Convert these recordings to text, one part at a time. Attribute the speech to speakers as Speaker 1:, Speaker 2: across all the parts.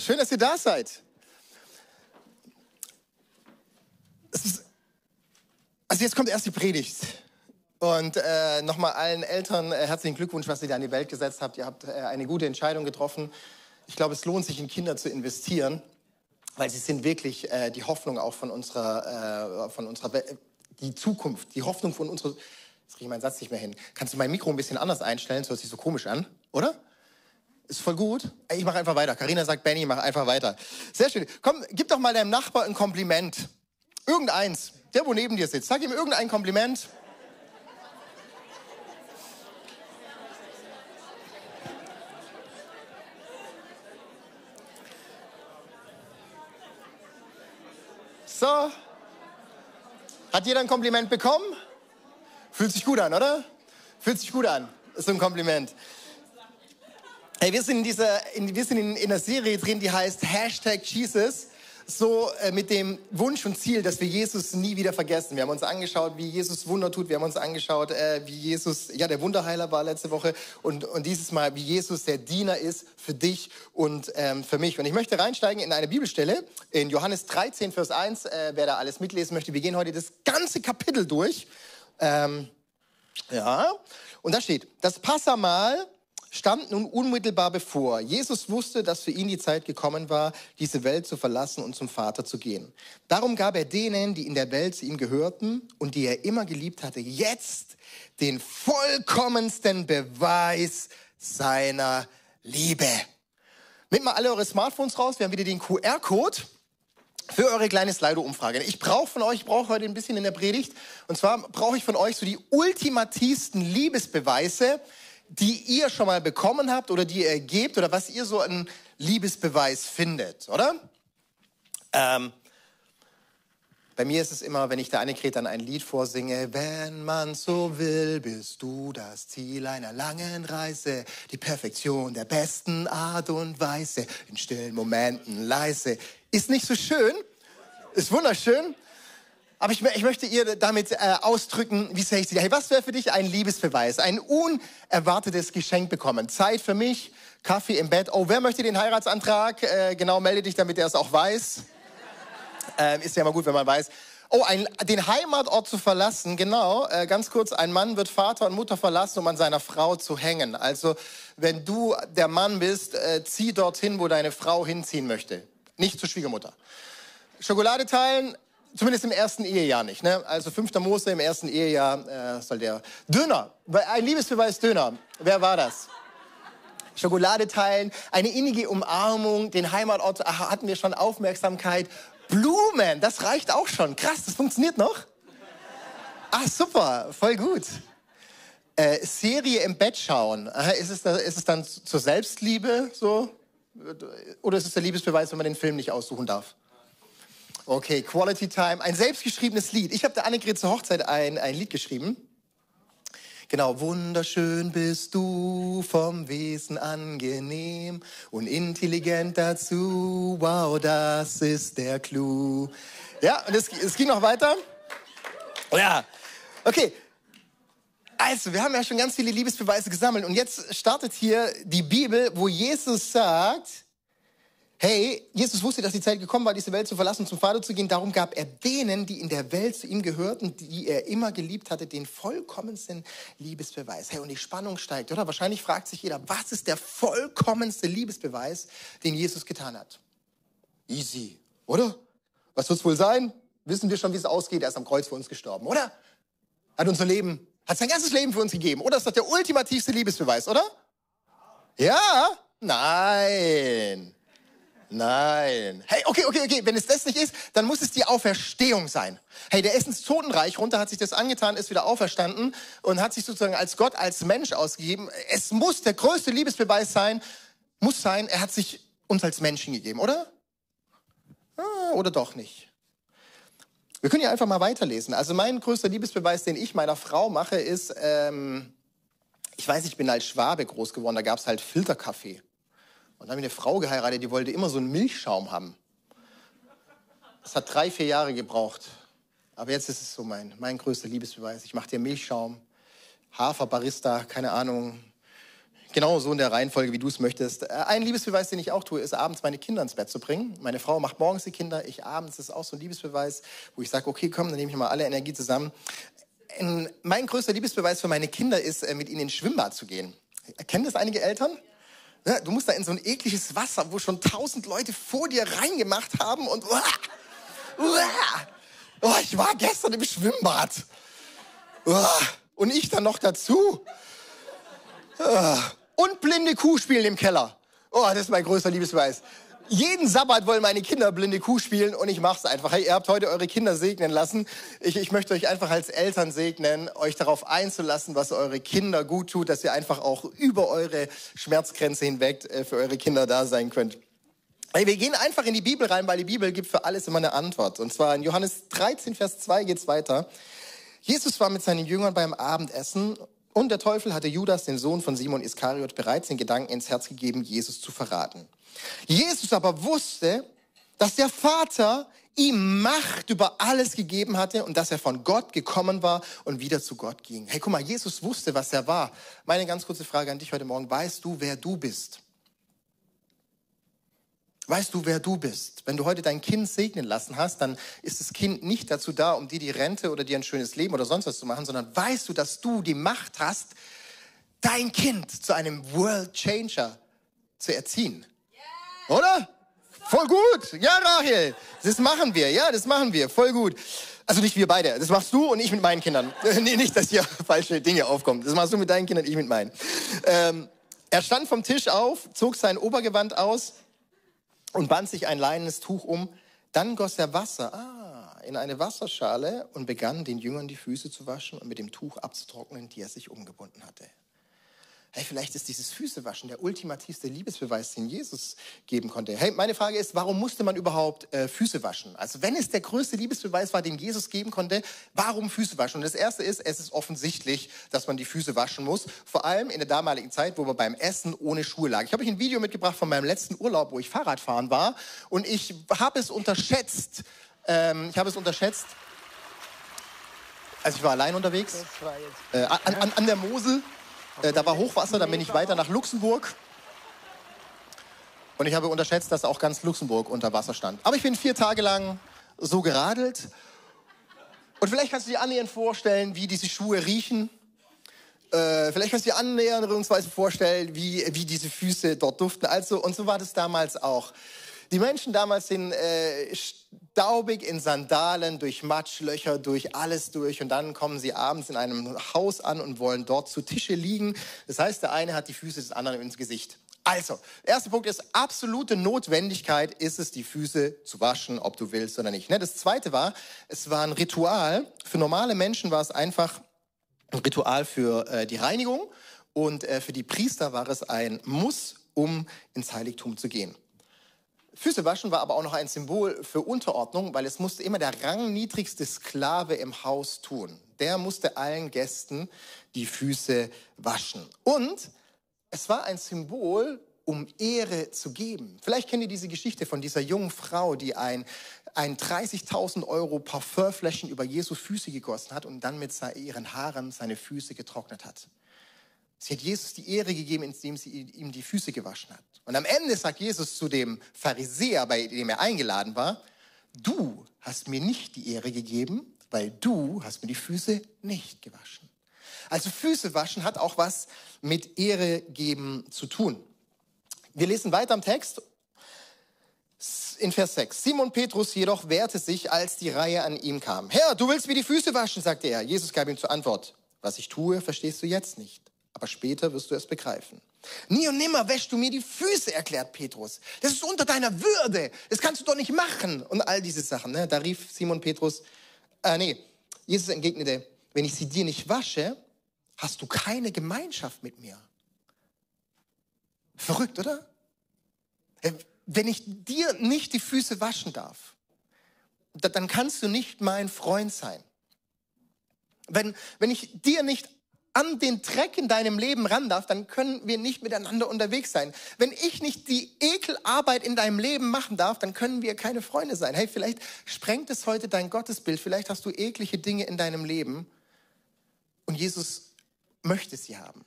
Speaker 1: Schön, dass ihr da seid. Ist, also jetzt kommt erst die Predigt. Und äh, nochmal allen Eltern äh, herzlichen Glückwunsch, was ihr da in die Welt gesetzt habt. Ihr habt äh, eine gute Entscheidung getroffen. Ich glaube, es lohnt sich, in Kinder zu investieren, weil sie sind wirklich äh, die Hoffnung auch von unserer, äh, von unserer Welt, die Zukunft, die Hoffnung von unserer. Jetzt kriege ich meinen Satz nicht mehr hin. Kannst du mein Mikro ein bisschen anders einstellen? Das hört sich so komisch an, oder? Ist voll gut. Ich mache einfach weiter. Karina sagt, Benny, mach einfach weiter. Sehr schön. Komm, gib doch mal deinem Nachbar ein Kompliment. Irgendeins. Der, wo neben dir sitzt. Sag ihm irgendein Kompliment. So. Hat jeder ein Kompliment bekommen? Fühlt sich gut an, oder? Fühlt sich gut an. Ist so ein Kompliment. Hey, wir sind in dieser, in, wir sind in, in einer Serie drin, die heißt Hashtag Jesus. So äh, mit dem Wunsch und Ziel, dass wir Jesus nie wieder vergessen. Wir haben uns angeschaut, wie Jesus Wunder tut. Wir haben uns angeschaut, äh, wie Jesus, ja, der Wunderheiler war letzte Woche. Und, und dieses Mal, wie Jesus der Diener ist für dich und ähm, für mich. Und ich möchte reinsteigen in eine Bibelstelle, in Johannes 13, Vers 1. Äh, wer da alles mitlesen möchte, wir gehen heute das ganze Kapitel durch. Ähm, ja, und da steht, das Passamal stand nun unmittelbar bevor. Jesus wusste, dass für ihn die Zeit gekommen war, diese Welt zu verlassen und zum Vater zu gehen. Darum gab er denen, die in der Welt zu ihm gehörten und die er immer geliebt hatte, jetzt den vollkommensten Beweis seiner Liebe. Nehmt mal alle eure Smartphones raus, wir haben wieder den QR-Code für eure kleine Slido-Umfrage. Ich brauche von euch, ich brauche heute ein bisschen in der Predigt, und zwar brauche ich von euch so die ultimativsten Liebesbeweise, die ihr schon mal bekommen habt oder die ihr gebt oder was ihr so einen Liebesbeweis findet, oder? Ähm, bei mir ist es immer, wenn ich der Annegret dann ein Lied vorsinge, wenn man so will, bist du das Ziel einer langen Reise, die Perfektion der besten Art und Weise, in stillen Momenten leise. Ist nicht so schön, ist wunderschön, aber ich, ich möchte ihr damit äh, ausdrücken, wie sehr ich sie. Hey, was wäre für dich ein Liebesbeweis? Ein unerwartetes Geschenk bekommen. Zeit für mich, Kaffee im Bett. Oh, wer möchte den Heiratsantrag? Äh, genau, melde dich, damit er es auch weiß. Äh, ist ja immer gut, wenn man weiß. Oh, ein, den Heimatort zu verlassen, genau, äh, ganz kurz, ein Mann wird Vater und Mutter verlassen, um an seiner Frau zu hängen. Also, wenn du der Mann bist, äh, zieh dorthin, wo deine Frau hinziehen möchte. Nicht zur Schwiegermutter. Schokolade teilen, Zumindest im ersten Ehejahr nicht. Ne? Also 5. Mose im ersten Ehejahr äh, soll der Döner, ein Liebesbeweis Döner. Wer war das? Schokolade teilen, eine innige Umarmung, den Heimatort hatten wir schon Aufmerksamkeit. Blumen, das reicht auch schon. Krass, das funktioniert noch. Ah, super, voll gut. Äh, Serie im Bett schauen. Ist es, ist es dann zur Selbstliebe so? Oder ist es der Liebesbeweis, wenn man den Film nicht aussuchen darf? Okay, Quality Time. Ein selbstgeschriebenes Lied. Ich habe der Annegret zur Hochzeit ein, ein Lied geschrieben. Genau, wunderschön bist du, vom Wesen angenehm und intelligent dazu. Wow, das ist der Clou. Ja, und es, es ging noch weiter. Ja, okay. Also, wir haben ja schon ganz viele Liebesbeweise gesammelt und jetzt startet hier die Bibel, wo Jesus sagt, Hey, Jesus wusste, dass die Zeit gekommen war, diese Welt zu verlassen zum Vater zu gehen. Darum gab er denen, die in der Welt zu ihm gehörten, die er immer geliebt hatte, den vollkommensten Liebesbeweis. Hey, und die Spannung steigt, oder? Wahrscheinlich fragt sich jeder, was ist der vollkommenste Liebesbeweis, den Jesus getan hat? Easy, oder? Was wird es wohl sein? Wissen wir schon, wie es ausgeht. Er ist am Kreuz für uns gestorben, oder? Hat unser Leben, hat sein ganzes Leben für uns gegeben. Oder ist das der ultimativste Liebesbeweis, oder? Ja? Nein. Nein. Hey, okay, okay, okay. Wenn es das nicht ist, dann muss es die Auferstehung sein. Hey, der ist ins Totenreich runter, hat sich das angetan, ist wieder auferstanden und hat sich sozusagen als Gott, als Mensch ausgegeben. Es muss der größte Liebesbeweis sein, muss sein, er hat sich uns als Menschen gegeben, oder? Ah, oder doch nicht? Wir können ja einfach mal weiterlesen. Also mein größter Liebesbeweis, den ich meiner Frau mache, ist, ähm, ich weiß, ich bin als Schwabe groß geworden, da gab es halt Filterkaffee. Und dann habe ich eine Frau geheiratet, die wollte immer so einen Milchschaum haben. Das hat drei, vier Jahre gebraucht. Aber jetzt ist es so mein, mein größter Liebesbeweis. Ich mache dir Milchschaum, Hafer, Barista, keine Ahnung, Genau so in der Reihenfolge, wie du es möchtest. Äh, ein Liebesbeweis, den ich auch tue, ist abends meine Kinder ins Bett zu bringen. Meine Frau macht morgens die Kinder, ich abends. Das ist auch so ein Liebesbeweis, wo ich sage, okay, komm, dann nehme ich mal alle Energie zusammen. Mein größter Liebesbeweis für meine Kinder ist, äh, mit ihnen ins Schwimmbad zu gehen. Kennen das einige Eltern? Du musst da in so ein ekliges Wasser, wo schon tausend Leute vor dir reingemacht haben und uah, uah, oh, ich war gestern im Schwimmbad. Uah, und ich dann noch dazu. Und blinde Kuh spielen im Keller. Oh, das ist mein größter Liebesbeweis. Jeden Sabbat wollen meine Kinder blinde Kuh spielen und ich mach's einfach. Hey, ihr habt heute eure Kinder segnen lassen. Ich, ich möchte euch einfach als Eltern segnen, euch darauf einzulassen, was eure Kinder gut tut, dass ihr einfach auch über eure Schmerzgrenze hinweg äh, für eure Kinder da sein könnt. Hey, wir gehen einfach in die Bibel rein, weil die Bibel gibt für alles immer eine Antwort. Und zwar in Johannes 13, Vers 2 geht's weiter. Jesus war mit seinen Jüngern beim Abendessen und der Teufel hatte Judas, den Sohn von Simon Iskariot, bereits den Gedanken ins Herz gegeben, Jesus zu verraten. Jesus aber wusste, dass der Vater ihm Macht über alles gegeben hatte und dass er von Gott gekommen war und wieder zu Gott ging. Hey, guck mal, Jesus wusste, was er war. Meine ganz kurze Frage an dich heute Morgen. Weißt du, wer du bist? Weißt du, wer du bist? Wenn du heute dein Kind segnen lassen hast, dann ist das Kind nicht dazu da, um dir die Rente oder dir ein schönes Leben oder sonst was zu machen, sondern weißt du, dass du die Macht hast, dein Kind zu einem World Changer zu erziehen. Oder? Voll gut. Ja, Rahel. Das machen wir. Ja, das machen wir. Voll gut. Also nicht wir beide. Das machst du und ich mit meinen Kindern. nee, nicht, dass hier falsche Dinge aufkommen. Das machst du mit deinen Kindern, ich mit meinen. Ähm, er stand vom Tisch auf, zog sein Obergewand aus und band sich ein leinenes Tuch um. Dann goss er Wasser ah, in eine Wasserschale und begann den Jüngern die Füße zu waschen und mit dem Tuch abzutrocknen, die er sich umgebunden hatte. Hey, vielleicht ist dieses Füßewaschen der ultimativste Liebesbeweis, den Jesus geben konnte. Hey, meine Frage ist, warum musste man überhaupt äh, Füße waschen? Also wenn es der größte Liebesbeweis war, den Jesus geben konnte, warum Füße waschen? Und das Erste ist, es ist offensichtlich, dass man die Füße waschen muss. Vor allem in der damaligen Zeit, wo man beim Essen ohne Schuhe lag. Ich habe euch ein Video mitgebracht von meinem letzten Urlaub, wo ich Fahrradfahren war. Und ich habe es unterschätzt. Ähm, ich habe es unterschätzt. Also ich war allein unterwegs. Äh, an, an, an der Mosel. Äh, da war Hochwasser, dann bin ich weiter nach Luxemburg. Und ich habe unterschätzt, dass auch ganz Luxemburg unter Wasser stand. Aber ich bin vier Tage lang so geradelt. Und vielleicht kannst du dir annähernd vorstellen, wie diese Schuhe riechen. Äh, vielleicht kannst du dir annäherungsweise vorstellen, wie, wie diese Füße dort duften. Also, und so war das damals auch. Die Menschen damals sind äh, staubig in Sandalen, durch Matschlöcher, durch alles durch. Und dann kommen sie abends in einem Haus an und wollen dort zu Tische liegen. Das heißt, der eine hat die Füße des anderen ins Gesicht. Also, erster Punkt ist, absolute Notwendigkeit ist es, die Füße zu waschen, ob du willst oder nicht. Ne? Das zweite war, es war ein Ritual. Für normale Menschen war es einfach ein Ritual für äh, die Reinigung und äh, für die Priester war es ein Muss, um ins Heiligtum zu gehen. Füße waschen war aber auch noch ein Symbol für Unterordnung, weil es musste immer der rangniedrigste Sklave im Haus tun. Der musste allen Gästen die Füße waschen. Und es war ein Symbol, um Ehre zu geben. Vielleicht kennt ihr diese Geschichte von dieser jungen Frau, die ein, ein 30.000 Euro Parfümflächen über Jesu Füße gegossen hat und dann mit ihren Haaren seine Füße getrocknet hat. Sie hat Jesus die Ehre gegeben, indem sie ihm die Füße gewaschen hat. Und am Ende sagt Jesus zu dem Pharisäer, bei dem er eingeladen war, du hast mir nicht die Ehre gegeben, weil du hast mir die Füße nicht gewaschen. Also Füße waschen hat auch was mit Ehre geben zu tun. Wir lesen weiter im Text in Vers 6. Simon Petrus jedoch wehrte sich, als die Reihe an ihm kam. Herr, du willst mir die Füße waschen, sagte er. Jesus gab ihm zur Antwort, was ich tue, verstehst du jetzt nicht aber später wirst du es begreifen. Nie und nimmer wäschst du mir die Füße, erklärt Petrus. Das ist unter deiner Würde. Das kannst du doch nicht machen. Und all diese Sachen. Ne? Da rief Simon Petrus, äh, nee, Jesus entgegnete, wenn ich sie dir nicht wasche, hast du keine Gemeinschaft mit mir. Verrückt, oder? Äh, wenn ich dir nicht die Füße waschen darf, dann kannst du nicht mein Freund sein. Wenn, wenn ich dir nicht an den Dreck in deinem Leben ran darf, dann können wir nicht miteinander unterwegs sein. Wenn ich nicht die Ekelarbeit in deinem Leben machen darf, dann können wir keine Freunde sein. Hey, vielleicht sprengt es heute dein Gottesbild, vielleicht hast du eklige Dinge in deinem Leben und Jesus möchte sie haben.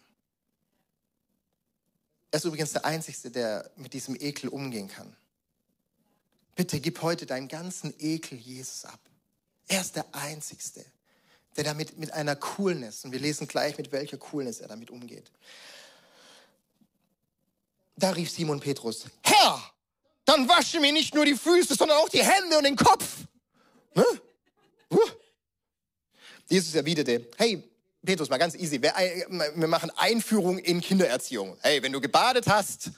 Speaker 1: Er ist übrigens der Einzige, der mit diesem Ekel umgehen kann. Bitte gib heute deinen ganzen Ekel Jesus ab. Er ist der Einzige, der damit mit einer Coolness, und wir lesen gleich, mit welcher Coolness er damit umgeht. Da rief Simon Petrus, Herr, dann wasche mir nicht nur die Füße, sondern auch die Hände und den Kopf. Ne? Jesus erwiderte, hey, Petrus, mal ganz easy, wir machen Einführung in Kindererziehung. Hey, wenn du gebadet hast,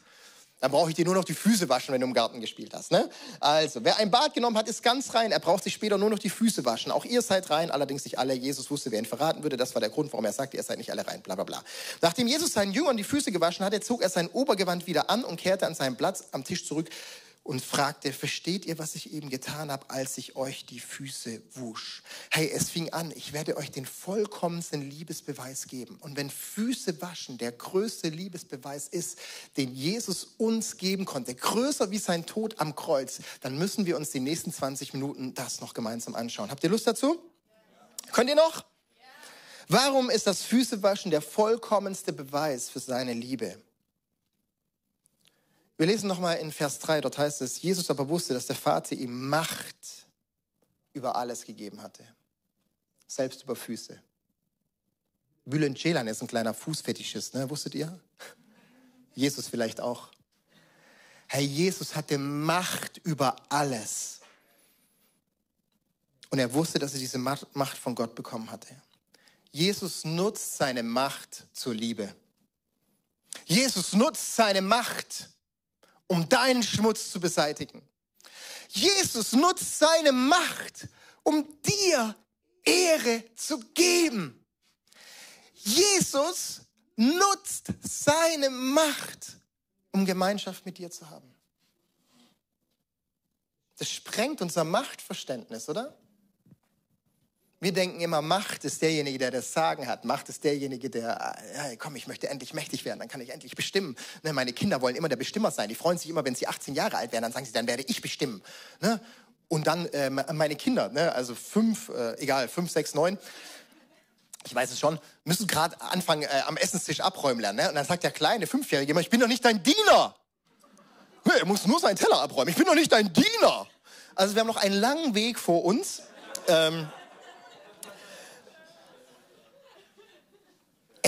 Speaker 1: dann brauche ich dir nur noch die Füße waschen, wenn du im Garten gespielt hast. Ne? Also, wer ein Bad genommen hat, ist ganz rein. Er braucht sich später nur noch die Füße waschen. Auch ihr seid rein, allerdings nicht alle. Jesus wusste, wer ihn verraten würde. Das war der Grund, warum er sagte, ihr seid nicht alle rein. Bla bla bla. Nachdem Jesus seinen Jüngern die Füße gewaschen hatte, zog er sein Obergewand wieder an und kehrte an seinen Platz am Tisch zurück und fragte, versteht ihr, was ich eben getan habe, als ich euch die Füße wusch? Hey, es fing an, ich werde euch den vollkommensten Liebesbeweis geben. Und wenn Füße waschen der größte Liebesbeweis ist, den Jesus uns geben konnte, größer wie sein Tod am Kreuz, dann müssen wir uns die nächsten 20 Minuten das noch gemeinsam anschauen. Habt ihr Lust dazu? Könnt ihr noch? Warum ist das Füßewaschen der vollkommenste Beweis für seine Liebe? Wir lesen nochmal in Vers 3, dort heißt es, Jesus aber wusste, dass der Vater ihm Macht über alles gegeben hatte. Selbst über Füße. Bülent Ceylan ist ein kleiner Fußfetischist, ne? wusstet ihr? Jesus vielleicht auch. Herr Jesus hatte Macht über alles. Und er wusste, dass er diese Macht von Gott bekommen hatte. Jesus nutzt seine Macht zur Liebe. Jesus nutzt seine Macht um deinen Schmutz zu beseitigen. Jesus nutzt seine Macht, um dir Ehre zu geben. Jesus nutzt seine Macht, um Gemeinschaft mit dir zu haben. Das sprengt unser Machtverständnis, oder? Wir denken immer, Macht ist derjenige, der das Sagen hat. Macht ist derjenige, der, ja, komm, ich möchte endlich mächtig werden, dann kann ich endlich bestimmen. Ne, meine Kinder wollen immer der Bestimmer sein. Die freuen sich immer, wenn sie 18 Jahre alt werden, dann sagen sie, dann werde ich bestimmen. Ne? Und dann äh, meine Kinder, ne, also fünf, äh, egal, fünf, sechs, neun, ich weiß es schon, müssen gerade anfangen, äh, am Essenstisch abräumen lernen. Ne? Und dann sagt der kleine Fünfjährige immer, ich bin doch nicht dein Diener. Er muss nur seinen Teller abräumen. Ich bin doch nicht dein Diener. Also wir haben noch einen langen Weg vor uns. Ähm,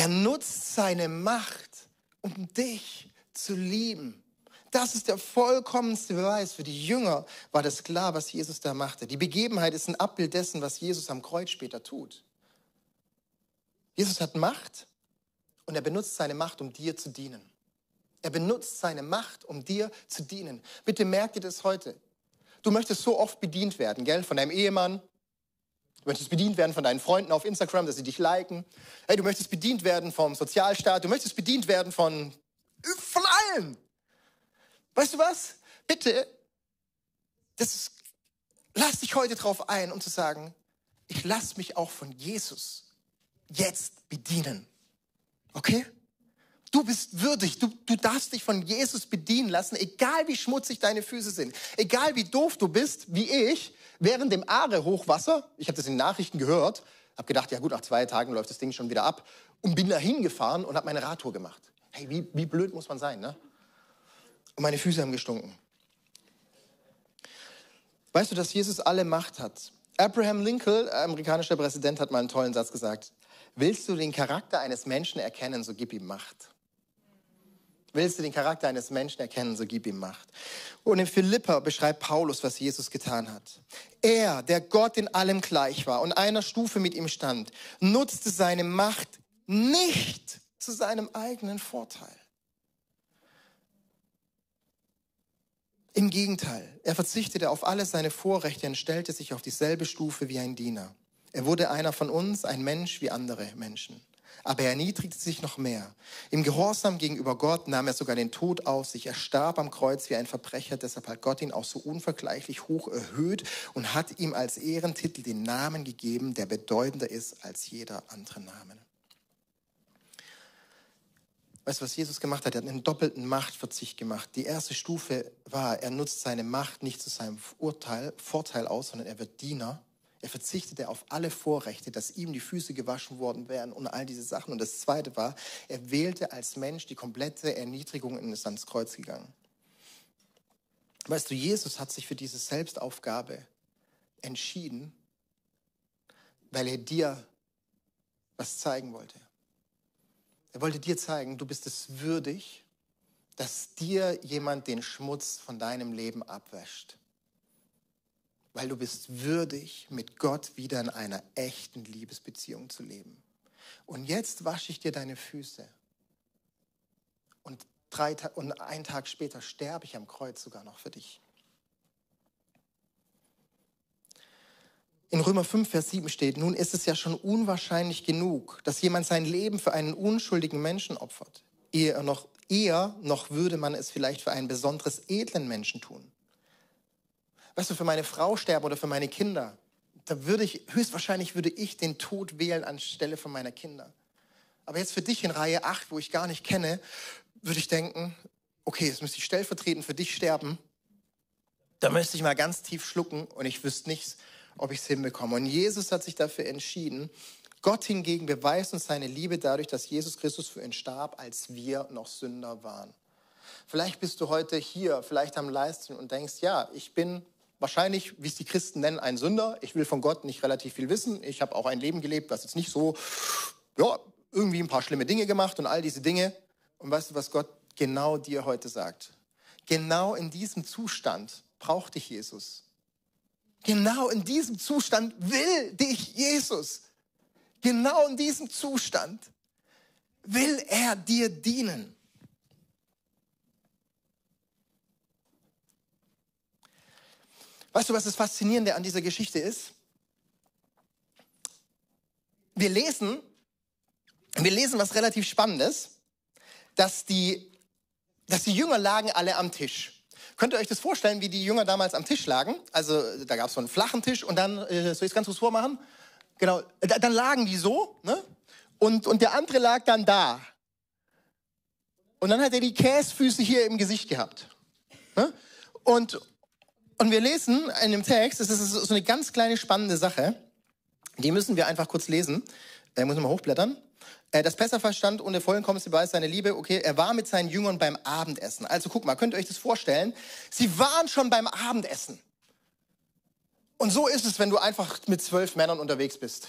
Speaker 1: Er nutzt seine Macht, um dich zu lieben. Das ist der vollkommenste Beweis. Für die Jünger war das klar, was Jesus da machte. Die Begebenheit ist ein Abbild dessen, was Jesus am Kreuz später tut. Jesus hat Macht und er benutzt seine Macht, um dir zu dienen. Er benutzt seine Macht, um dir zu dienen. Bitte merkt dir das heute. Du möchtest so oft bedient werden, gell? Von deinem Ehemann, Du möchtest bedient werden von deinen Freunden auf Instagram, dass sie dich liken. Hey, du möchtest bedient werden vom Sozialstaat. Du möchtest bedient werden von, von allen. Weißt du was? Bitte, das ist, lass dich heute drauf ein, um zu sagen, ich lass mich auch von Jesus jetzt bedienen. Okay? Du bist würdig, du, du darfst dich von Jesus bedienen lassen, egal wie schmutzig deine Füße sind, egal wie doof du bist, wie ich, während dem Aare-Hochwasser, ich habe das in den Nachrichten gehört, habe gedacht, ja gut, nach zwei Tagen läuft das Ding schon wieder ab und bin da hingefahren und habe meine Radtour gemacht. Hey, wie, wie blöd muss man sein, ne? Und meine Füße haben gestunken. Weißt du, dass Jesus alle Macht hat? Abraham Lincoln, amerikanischer Präsident, hat mal einen tollen Satz gesagt. Willst du den Charakter eines Menschen erkennen, so gib ihm Macht. Willst du den Charakter eines Menschen erkennen, so gib ihm Macht. Und in Philippa beschreibt Paulus, was Jesus getan hat. Er, der Gott in allem gleich war und einer Stufe mit ihm stand, nutzte seine Macht nicht zu seinem eigenen Vorteil. Im Gegenteil, er verzichtete auf alle seine Vorrechte und stellte sich auf dieselbe Stufe wie ein Diener. Er wurde einer von uns, ein Mensch wie andere Menschen aber er erniedrigte sich noch mehr. Im Gehorsam gegenüber Gott nahm er sogar den Tod auf sich. Er starb am Kreuz wie ein Verbrecher, deshalb hat Gott ihn auch so unvergleichlich hoch erhöht und hat ihm als Ehrentitel den Namen gegeben, der bedeutender ist als jeder andere Name. Weißt du, was Jesus gemacht hat? Er hat einen doppelten Machtverzicht gemacht. Die erste Stufe war, er nutzt seine Macht nicht zu seinem Urteil, Vorteil aus, sondern er wird Diener. Er verzichtete auf alle Vorrechte, dass ihm die Füße gewaschen worden wären und all diese Sachen. Und das Zweite war, er wählte als Mensch die komplette Erniedrigung und ist ans Kreuz gegangen. Weißt du, Jesus hat sich für diese Selbstaufgabe entschieden, weil er dir was zeigen wollte. Er wollte dir zeigen, du bist es würdig, dass dir jemand den Schmutz von deinem Leben abwäscht weil du bist würdig, mit Gott wieder in einer echten Liebesbeziehung zu leben. Und jetzt wasche ich dir deine Füße. Und, drei, und einen Tag später sterbe ich am Kreuz sogar noch für dich. In Römer 5, Vers 7 steht, nun ist es ja schon unwahrscheinlich genug, dass jemand sein Leben für einen unschuldigen Menschen opfert. Eher noch, eher noch würde man es vielleicht für einen besonders edlen Menschen tun weißt du, für meine Frau sterben oder für meine Kinder, da würde ich, höchstwahrscheinlich würde ich den Tod wählen anstelle von meiner Kinder. Aber jetzt für dich in Reihe 8, wo ich gar nicht kenne, würde ich denken, okay, jetzt müsste ich stellvertretend für dich sterben. Da müsste ich mal ganz tief schlucken und ich wüsste nichts, ob ich es hinbekomme. Und Jesus hat sich dafür entschieden. Gott hingegen beweist uns seine Liebe dadurch, dass Jesus Christus für ihn starb, als wir noch Sünder waren. Vielleicht bist du heute hier, vielleicht am Livestream und denkst, ja, ich bin wahrscheinlich, wie es die Christen nennen, ein Sünder. Ich will von Gott nicht relativ viel wissen. Ich habe auch ein Leben gelebt, was jetzt nicht so, ja, irgendwie ein paar schlimme Dinge gemacht und all diese Dinge. Und weißt du, was Gott genau dir heute sagt? Genau in diesem Zustand braucht dich Jesus. Genau in diesem Zustand will dich Jesus. Genau in diesem Zustand will er dir dienen. Weißt du, was das Faszinierende an dieser Geschichte ist? Wir lesen, wir lesen was relativ Spannendes, dass die, dass die Jünger lagen alle am Tisch. Könnt ihr euch das vorstellen, wie die Jünger damals am Tisch lagen? Also da gab es so einen flachen Tisch und dann, äh, soll ich es ganz kurz vormachen? Genau, da, dann lagen die so, ne? Und, und der andere lag dann da. Und dann hat er die Käsfüße hier im Gesicht gehabt. Ne? Und, und wir lesen in dem Text, das ist so eine ganz kleine spannende Sache, die müssen wir einfach kurz lesen. Da muss man mal hochblättern. Äh, das Besser verstand und der vollkommenste Beweis seiner Liebe, okay, er war mit seinen Jüngern beim Abendessen. Also guck mal, könnt ihr euch das vorstellen? Sie waren schon beim Abendessen. Und so ist es, wenn du einfach mit zwölf Männern unterwegs bist.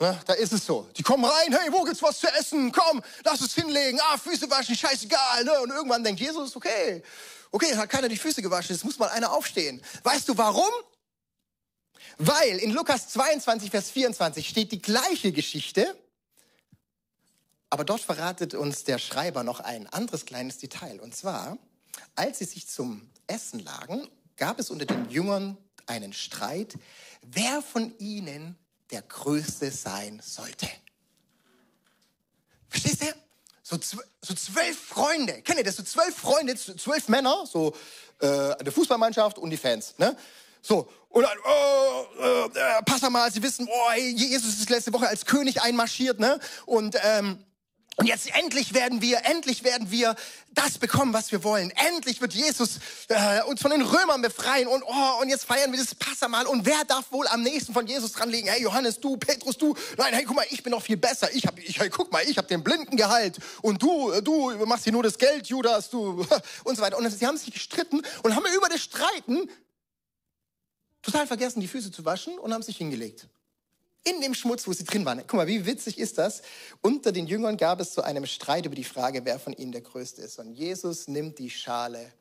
Speaker 1: Ne, da ist es so. Die kommen rein, hey, wo gibt's was zu essen? Komm, lass es hinlegen. Ah, Füße waschen, scheißegal. Ne? Und irgendwann denkt Jesus, okay, Okay, hat keiner die Füße gewaschen, es muss mal einer aufstehen. Weißt du warum? Weil in Lukas 22, Vers 24 steht die gleiche Geschichte, aber dort verratet uns der Schreiber noch ein anderes kleines Detail. Und zwar, als sie sich zum Essen lagen, gab es unter den Jüngern einen Streit, wer von ihnen der Größte sein sollte. Verstehst du? So, so zwölf Freunde. Kennt ihr das? So zwölf Freunde, zwölf Männer, so äh, eine Fußballmannschaft und die Fans. Ne? So, und dann, oh, äh pass mal, sie wissen, oh, Jesus ist letzte Woche als König einmarschiert, ne? Und ähm, und jetzt endlich werden wir, endlich werden wir das bekommen, was wir wollen. Endlich wird Jesus äh, uns von den Römern befreien und oh, und jetzt feiern wir das Passamal. Und wer darf wohl am nächsten von Jesus dranlegen? Hey Johannes, du, Petrus, du. Nein, hey, guck mal, ich bin noch viel besser. Ich hab, ich, hey, guck mal, ich habe den Blinden geheilt und du, du machst hier nur das Geld, Judas, du und so weiter. Und sie haben sich gestritten und haben über das Streiten total vergessen, die Füße zu waschen und haben sich hingelegt in dem Schmutz, wo sie drin waren. Guck mal, wie witzig ist das? Unter den Jüngern gab es zu einem Streit über die Frage, wer von ihnen der Größte ist. Und Jesus nimmt die Schale,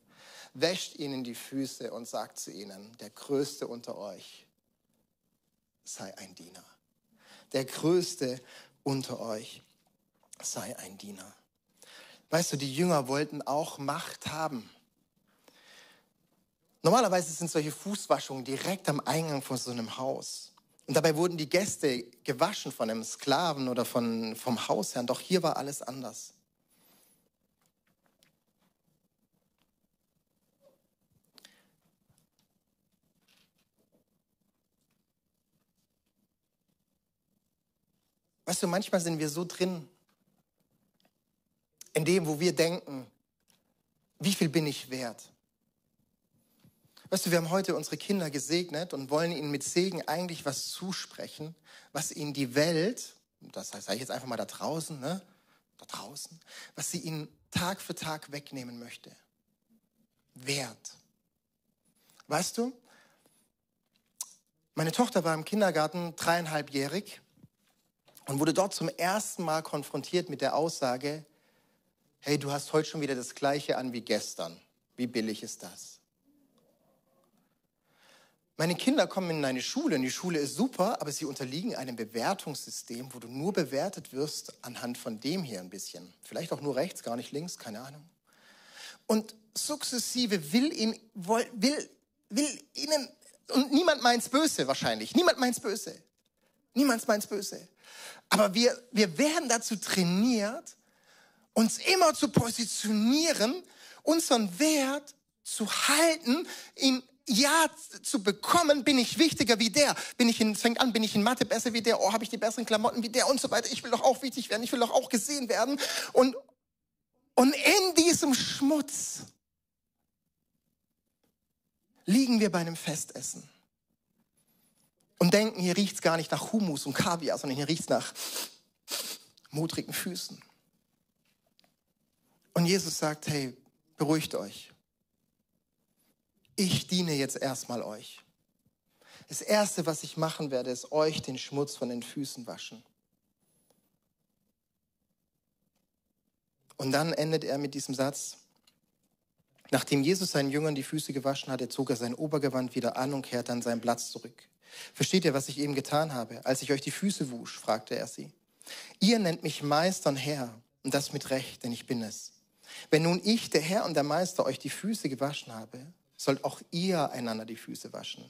Speaker 1: wäscht ihnen die Füße und sagt zu ihnen, der Größte unter euch sei ein Diener. Der Größte unter euch sei ein Diener. Weißt du, die Jünger wollten auch Macht haben. Normalerweise sind solche Fußwaschungen direkt am Eingang von so einem Haus. Und dabei wurden die Gäste gewaschen von einem Sklaven oder von, vom Hausherrn. Doch hier war alles anders. Weißt du, manchmal sind wir so drin, in dem, wo wir denken, wie viel bin ich wert? Weißt du, wir haben heute unsere Kinder gesegnet und wollen ihnen mit Segen eigentlich was zusprechen, was ihnen die Welt, das sage ich jetzt einfach mal da draußen, ne? da draußen, was sie ihnen Tag für Tag wegnehmen möchte. Wert. Weißt du, meine Tochter war im Kindergarten dreieinhalbjährig und wurde dort zum ersten Mal konfrontiert mit der Aussage, hey, du hast heute schon wieder das gleiche an wie gestern. Wie billig ist das? Meine Kinder kommen in eine Schule und die Schule ist super, aber sie unterliegen einem Bewertungssystem, wo du nur bewertet wirst anhand von dem hier ein bisschen. Vielleicht auch nur rechts, gar nicht links, keine Ahnung. Und sukzessive will, ihn, will, will ihnen, und niemand meint's böse wahrscheinlich, niemand meint's böse. Niemand meint's böse. Aber wir, wir werden dazu trainiert, uns immer zu positionieren, unseren Wert zu halten, ihn ja zu bekommen, bin ich wichtiger wie der. Bin ich in, fängt an, bin ich in Mathe besser wie der, oh, habe ich die besseren Klamotten wie der und so weiter. Ich will doch auch wichtig werden, ich will doch auch gesehen werden. Und, und in diesem Schmutz liegen wir bei einem Festessen und denken, hier riecht's gar nicht nach Humus und Kaviar, sondern hier riecht's nach modrigen Füßen. Und Jesus sagt, hey, beruhigt euch ich diene jetzt erstmal euch. Das Erste, was ich machen werde, ist euch den Schmutz von den Füßen waschen. Und dann endet er mit diesem Satz. Nachdem Jesus seinen Jüngern die Füße gewaschen hatte, zog er sein Obergewand wieder an und kehrte an seinen Platz zurück. Versteht ihr, was ich eben getan habe? Als ich euch die Füße wusch, fragte er sie. Ihr nennt mich Meister und Herr, und das mit Recht, denn ich bin es. Wenn nun ich, der Herr und der Meister, euch die Füße gewaschen habe, sollt auch ihr einander die Füße waschen.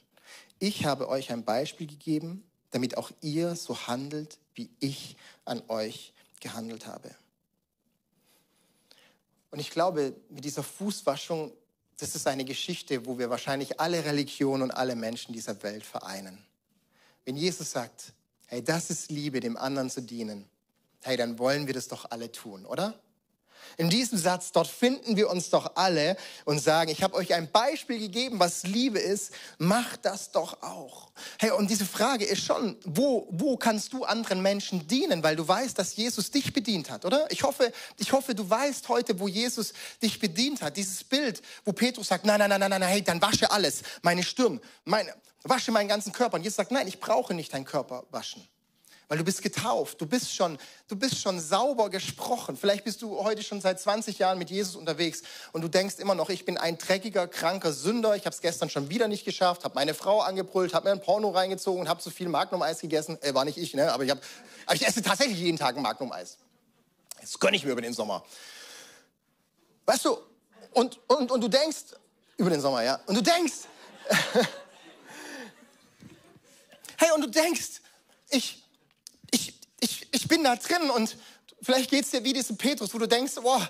Speaker 1: Ich habe euch ein Beispiel gegeben, damit auch ihr so handelt, wie ich an euch gehandelt habe. Und ich glaube, mit dieser Fußwaschung, das ist eine Geschichte, wo wir wahrscheinlich alle Religionen und alle Menschen dieser Welt vereinen. Wenn Jesus sagt, hey, das ist Liebe, dem anderen zu dienen, hey, dann wollen wir das doch alle tun, oder? In diesem Satz, dort finden wir uns doch alle und sagen, ich habe euch ein Beispiel gegeben, was Liebe ist, macht das doch auch. Hey, und diese Frage ist schon, wo, wo kannst du anderen Menschen dienen, weil du weißt, dass Jesus dich bedient hat, oder? Ich hoffe, ich hoffe, du weißt heute, wo Jesus dich bedient hat. Dieses Bild, wo Petrus sagt, nein, nein, nein, nein, nein, hey, dann wasche alles, meine Stirn, meine, wasche meinen ganzen Körper. Und Jesus sagt, nein, ich brauche nicht deinen Körper waschen weil du bist getauft, du bist schon, du bist schon sauber gesprochen. Vielleicht bist du heute schon seit 20 Jahren mit Jesus unterwegs und du denkst immer noch, ich bin ein dreckiger, kranker Sünder. Ich habe es gestern schon wieder nicht geschafft, habe meine Frau angebrüllt, habe mir ein Porno reingezogen und habe zu viel Magnum-Eis gegessen. Äh, war nicht ich, ne? Aber ich, hab, aber ich esse tatsächlich jeden Tag ein Magnum-Eis. Das gönne ich mir über den Sommer. Weißt du? Und, und, und du denkst über den Sommer, ja? Und du denkst. hey, und du denkst, ich ich bin da drin und vielleicht geht es dir wie diesem Petrus, wo du denkst, oh,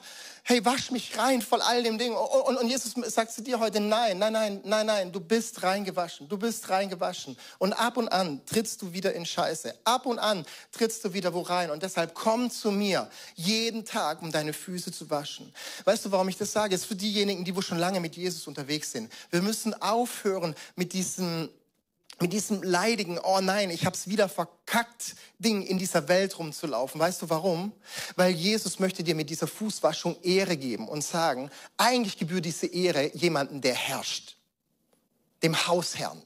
Speaker 1: hey, wasch mich rein voll all dem Ding. Und, und Jesus sagt zu dir heute, nein, nein, nein, nein, nein, du bist reingewaschen, du bist reingewaschen. Und ab und an trittst du wieder in Scheiße. Ab und an trittst du wieder wo rein. Und deshalb komm zu mir jeden Tag, um deine Füße zu waschen. Weißt du, warum ich das sage? Es ist für diejenigen, die wo schon lange mit Jesus unterwegs sind. Wir müssen aufhören mit diesen mit diesem leidigen, oh nein, ich habe es wieder verkackt, Ding in dieser Welt rumzulaufen. Weißt du warum? Weil Jesus möchte dir mit dieser Fußwaschung Ehre geben und sagen, eigentlich gebührt diese Ehre jemanden, der herrscht. Dem Hausherrn,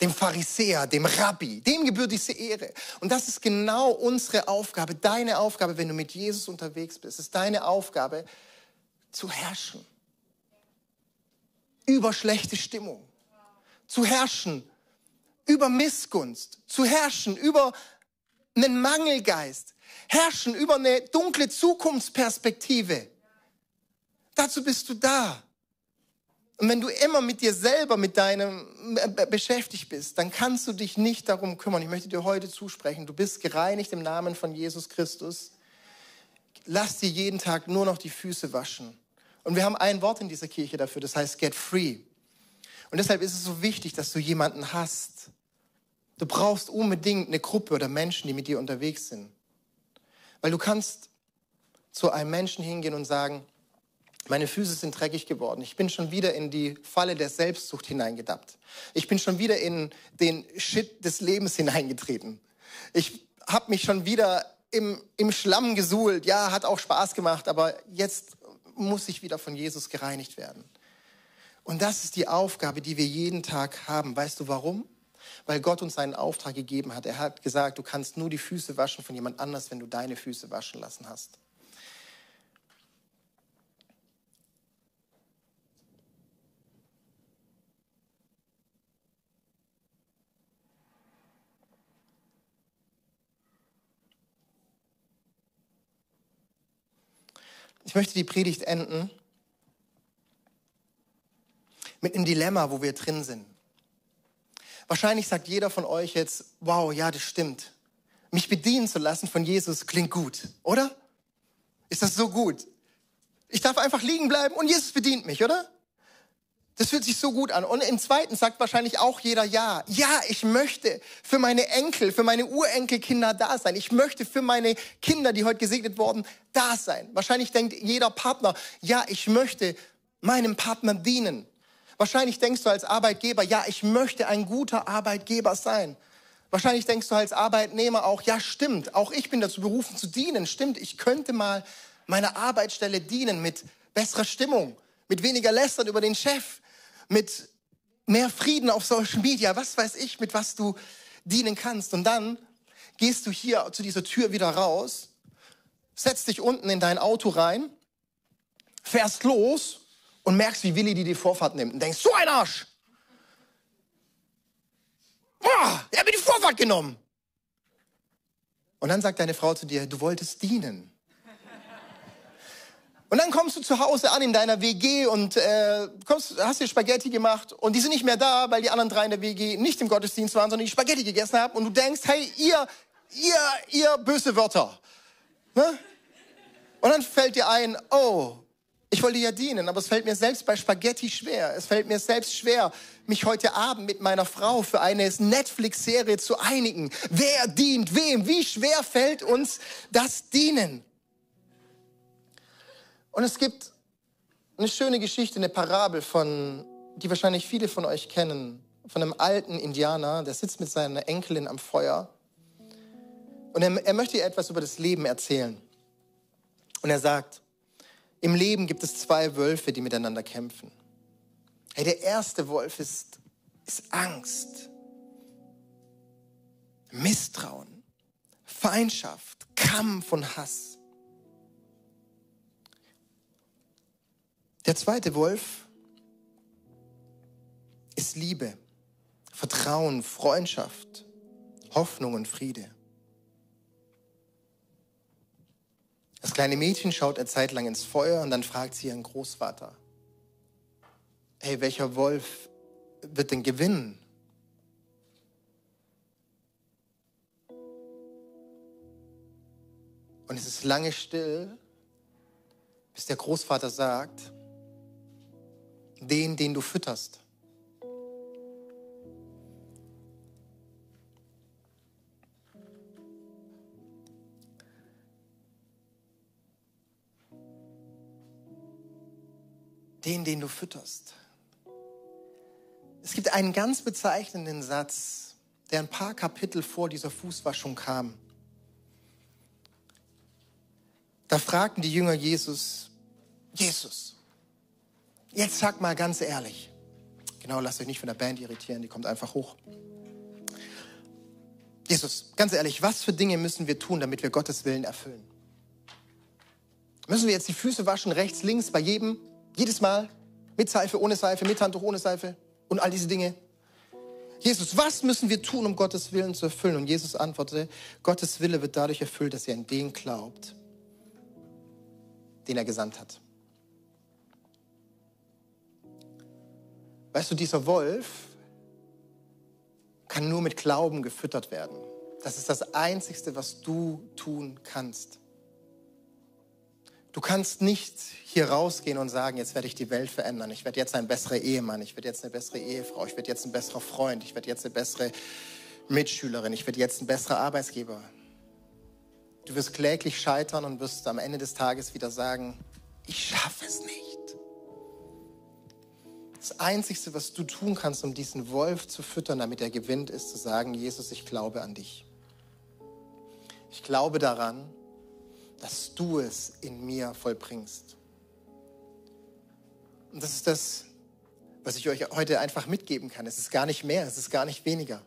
Speaker 1: dem Pharisäer, dem Rabbi, dem gebührt diese Ehre. Und das ist genau unsere Aufgabe, deine Aufgabe, wenn du mit Jesus unterwegs bist. Es ist deine Aufgabe, zu herrschen. Über schlechte Stimmung zu herrschen über Missgunst, zu herrschen über einen Mangelgeist, herrschen über eine dunkle Zukunftsperspektive. Dazu bist du da. Und wenn du immer mit dir selber, mit deinem äh, beschäftigt bist, dann kannst du dich nicht darum kümmern. Ich möchte dir heute zusprechen, du bist gereinigt im Namen von Jesus Christus. Lass dir jeden Tag nur noch die Füße waschen. Und wir haben ein Wort in dieser Kirche dafür, das heißt get free. Und deshalb ist es so wichtig, dass du jemanden hast. Du brauchst unbedingt eine Gruppe oder Menschen, die mit dir unterwegs sind. Weil du kannst zu einem Menschen hingehen und sagen, Meine Füße sind dreckig geworden. Ich bin schon wieder in die Falle der Selbstsucht hineingedappt. Ich bin schon wieder in den Shit des Lebens hineingetreten. Ich habe mich schon wieder im, im Schlamm gesuhlt. Ja, hat auch Spaß gemacht, aber jetzt muss ich wieder von Jesus gereinigt werden. Und das ist die Aufgabe, die wir jeden Tag haben. Weißt du warum? Weil Gott uns einen Auftrag gegeben hat. Er hat gesagt, du kannst nur die Füße waschen von jemand anders, wenn du deine Füße waschen lassen hast. Ich möchte die Predigt enden mit einem Dilemma, wo wir drin sind. Wahrscheinlich sagt jeder von euch jetzt, wow, ja, das stimmt. Mich bedienen zu lassen von Jesus klingt gut, oder? Ist das so gut? Ich darf einfach liegen bleiben und Jesus bedient mich, oder? Das fühlt sich so gut an. Und im zweiten sagt wahrscheinlich auch jeder Ja. Ja, ich möchte für meine Enkel, für meine Urenkelkinder da sein. Ich möchte für meine Kinder, die heute gesegnet wurden, da sein. Wahrscheinlich denkt jeder Partner, ja, ich möchte meinem Partner dienen. Wahrscheinlich denkst du als Arbeitgeber, ja, ich möchte ein guter Arbeitgeber sein. Wahrscheinlich denkst du als Arbeitnehmer auch, ja, stimmt, auch ich bin dazu berufen zu dienen. Stimmt, ich könnte mal meiner Arbeitsstelle dienen mit besserer Stimmung, mit weniger Lästern über den Chef, mit mehr Frieden auf Social Media, was weiß ich, mit was du dienen kannst. Und dann gehst du hier zu dieser Tür wieder raus, setzt dich unten in dein Auto rein, fährst los und merkst, wie Willi dir die Vorfahrt nimmt und denkst, so ein Arsch! Boah, er hat mir die Vorfahrt genommen. Und dann sagt deine Frau zu dir, du wolltest dienen. Und dann kommst du zu Hause an in deiner WG und äh, kommst, hast dir Spaghetti gemacht und die sind nicht mehr da, weil die anderen drei in der WG nicht im Gottesdienst waren, sondern die Spaghetti gegessen haben und du denkst, hey, ihr, ihr, ihr böse Wörter. Ne? Und dann fällt dir ein, oh, ich wollte ja dienen, aber es fällt mir selbst bei Spaghetti schwer. Es fällt mir selbst schwer, mich heute Abend mit meiner Frau für eine Netflix-Serie zu einigen. Wer dient wem? Wie schwer fällt uns das Dienen? Und es gibt eine schöne Geschichte, eine Parabel von, die wahrscheinlich viele von euch kennen, von einem alten Indianer, der sitzt mit seiner Enkelin am Feuer. Und er, er möchte ihr etwas über das Leben erzählen. Und er sagt, im Leben gibt es zwei Wölfe, die miteinander kämpfen. Hey, der erste Wolf ist, ist Angst, Misstrauen, Feindschaft, Kampf und Hass. Der zweite Wolf ist Liebe, Vertrauen, Freundschaft, Hoffnung und Friede. Das kleine Mädchen schaut eine Zeit lang ins Feuer und dann fragt sie ihren Großvater, hey, welcher Wolf wird denn gewinnen? Und es ist lange still, bis der Großvater sagt, den, den du fütterst. Den, den du fütterst. Es gibt einen ganz bezeichnenden Satz, der ein paar Kapitel vor dieser Fußwaschung kam. Da fragten die Jünger Jesus, Jesus, Jetzt sag mal ganz ehrlich. Genau, lasst euch nicht von der Band irritieren, die kommt einfach hoch. Jesus, ganz ehrlich, was für Dinge müssen wir tun, damit wir Gottes Willen erfüllen? Müssen wir jetzt die Füße waschen, rechts, links, bei jedem, jedes Mal? Mit Seife, ohne Seife, mit Handtuch, ohne Seife und all diese Dinge? Jesus, was müssen wir tun, um Gottes Willen zu erfüllen? Und Jesus antwortete, Gottes Wille wird dadurch erfüllt, dass ihr an den glaubt, den er gesandt hat. Weißt du, dieser Wolf kann nur mit Glauben gefüttert werden. Das ist das Einzige, was du tun kannst. Du kannst nicht hier rausgehen und sagen, jetzt werde ich die Welt verändern. Ich werde jetzt ein besserer Ehemann, ich werde jetzt eine bessere Ehefrau, ich werde jetzt ein besserer Freund, ich werde jetzt eine bessere Mitschülerin, ich werde jetzt ein besserer Arbeitsgeber. Du wirst kläglich scheitern und wirst am Ende des Tages wieder sagen, ich schaffe es nicht. Das Einzige, was du tun kannst, um diesen Wolf zu füttern, damit er gewinnt, ist zu sagen, Jesus, ich glaube an dich. Ich glaube daran, dass du es in mir vollbringst. Und das ist das, was ich euch heute einfach mitgeben kann. Es ist gar nicht mehr, es ist gar nicht weniger.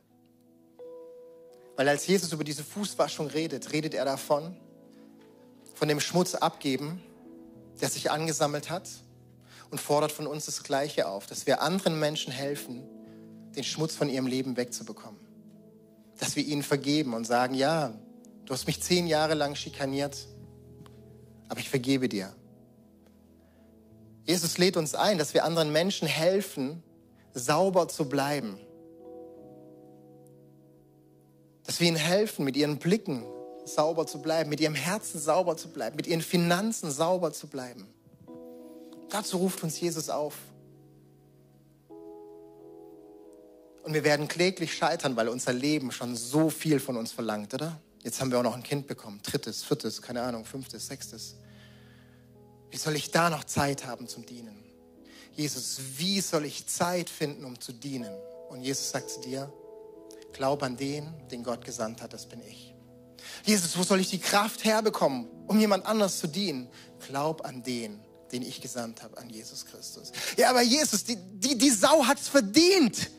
Speaker 1: Weil als Jesus über diese Fußwaschung redet, redet er davon, von dem Schmutz abgeben, der sich angesammelt hat und fordert von uns das Gleiche auf, dass wir anderen Menschen helfen, den Schmutz von ihrem Leben wegzubekommen. Dass wir ihnen vergeben und sagen, ja, du hast mich zehn Jahre lang schikaniert, aber ich vergebe dir. Jesus lädt uns ein, dass wir anderen Menschen helfen, sauber zu bleiben. Dass wir ihnen helfen, mit ihren Blicken sauber zu bleiben, mit ihrem Herzen sauber zu bleiben, mit ihren Finanzen sauber zu bleiben. Dazu ruft uns Jesus auf. Und wir werden kläglich scheitern, weil unser Leben schon so viel von uns verlangt, oder? Jetzt haben wir auch noch ein Kind bekommen, drittes, viertes, keine Ahnung, fünftes, sechstes. Wie soll ich da noch Zeit haben zum Dienen? Jesus, wie soll ich Zeit finden, um zu dienen? Und Jesus sagt zu dir, glaub an den, den Gott gesandt hat, das bin ich. Jesus, wo soll ich die Kraft herbekommen, um jemand anders zu dienen? Glaub an den, den ich gesandt habe, an Jesus Christus. Ja, aber Jesus, die, die, die Sau hat's verdient.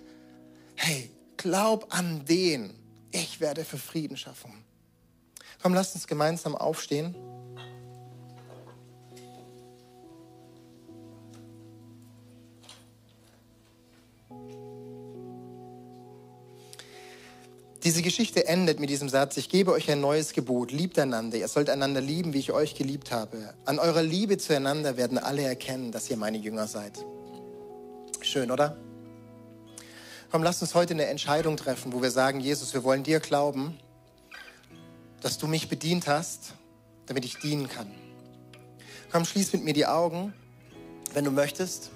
Speaker 1: Hey, glaub an den. Ich werde für Frieden schaffen. Komm, lasst uns gemeinsam aufstehen. Diese Geschichte endet mit diesem Satz, ich gebe euch ein neues Gebot, liebt einander, ihr sollt einander lieben, wie ich euch geliebt habe. An eurer Liebe zueinander werden alle erkennen, dass ihr meine Jünger seid. Schön, oder? Komm, lasst uns heute eine Entscheidung treffen, wo wir sagen, Jesus, wir wollen dir glauben, dass du mich bedient hast, damit ich dienen kann. Komm, schließ mit mir die Augen, wenn du möchtest,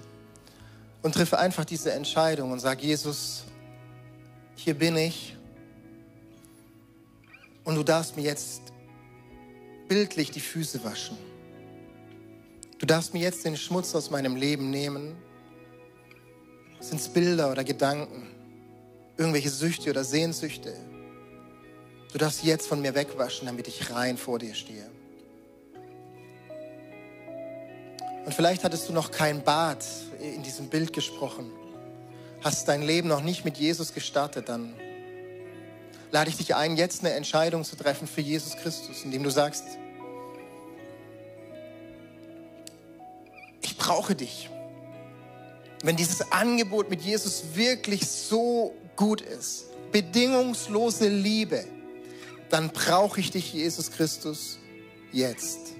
Speaker 1: und triff einfach diese Entscheidung und sag, Jesus, hier bin ich und du darfst mir jetzt bildlich die Füße waschen. Du darfst mir jetzt den Schmutz aus meinem Leben nehmen. Sind es Bilder oder Gedanken, irgendwelche Süchte oder Sehnsüchte? Du darfst jetzt von mir wegwaschen, damit ich rein vor dir stehe. Und vielleicht hattest du noch kein Bad in diesem Bild gesprochen, hast dein Leben noch nicht mit Jesus gestartet, dann lade ich dich ein, jetzt eine Entscheidung zu treffen für Jesus Christus, indem du sagst, ich brauche dich. Wenn dieses Angebot mit Jesus wirklich so gut ist, bedingungslose Liebe, dann brauche ich dich, Jesus Christus, jetzt.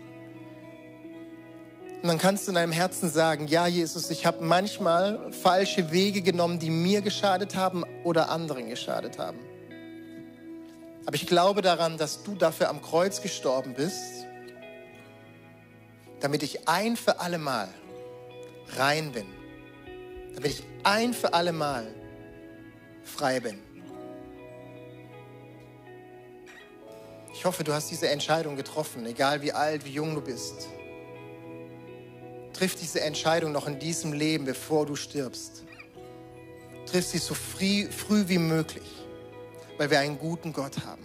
Speaker 1: Und dann kannst du in deinem Herzen sagen, ja Jesus, ich habe manchmal falsche Wege genommen, die mir geschadet haben oder anderen geschadet haben. Aber ich glaube daran, dass du dafür am Kreuz gestorben bist, damit ich ein für alle Mal rein bin. Damit ich ein für alle Mal frei bin. Ich hoffe, du hast diese Entscheidung getroffen, egal wie alt, wie jung du bist. Triff diese Entscheidung noch in diesem Leben, bevor du stirbst. Triff sie so früh, früh wie möglich weil wir einen guten Gott haben.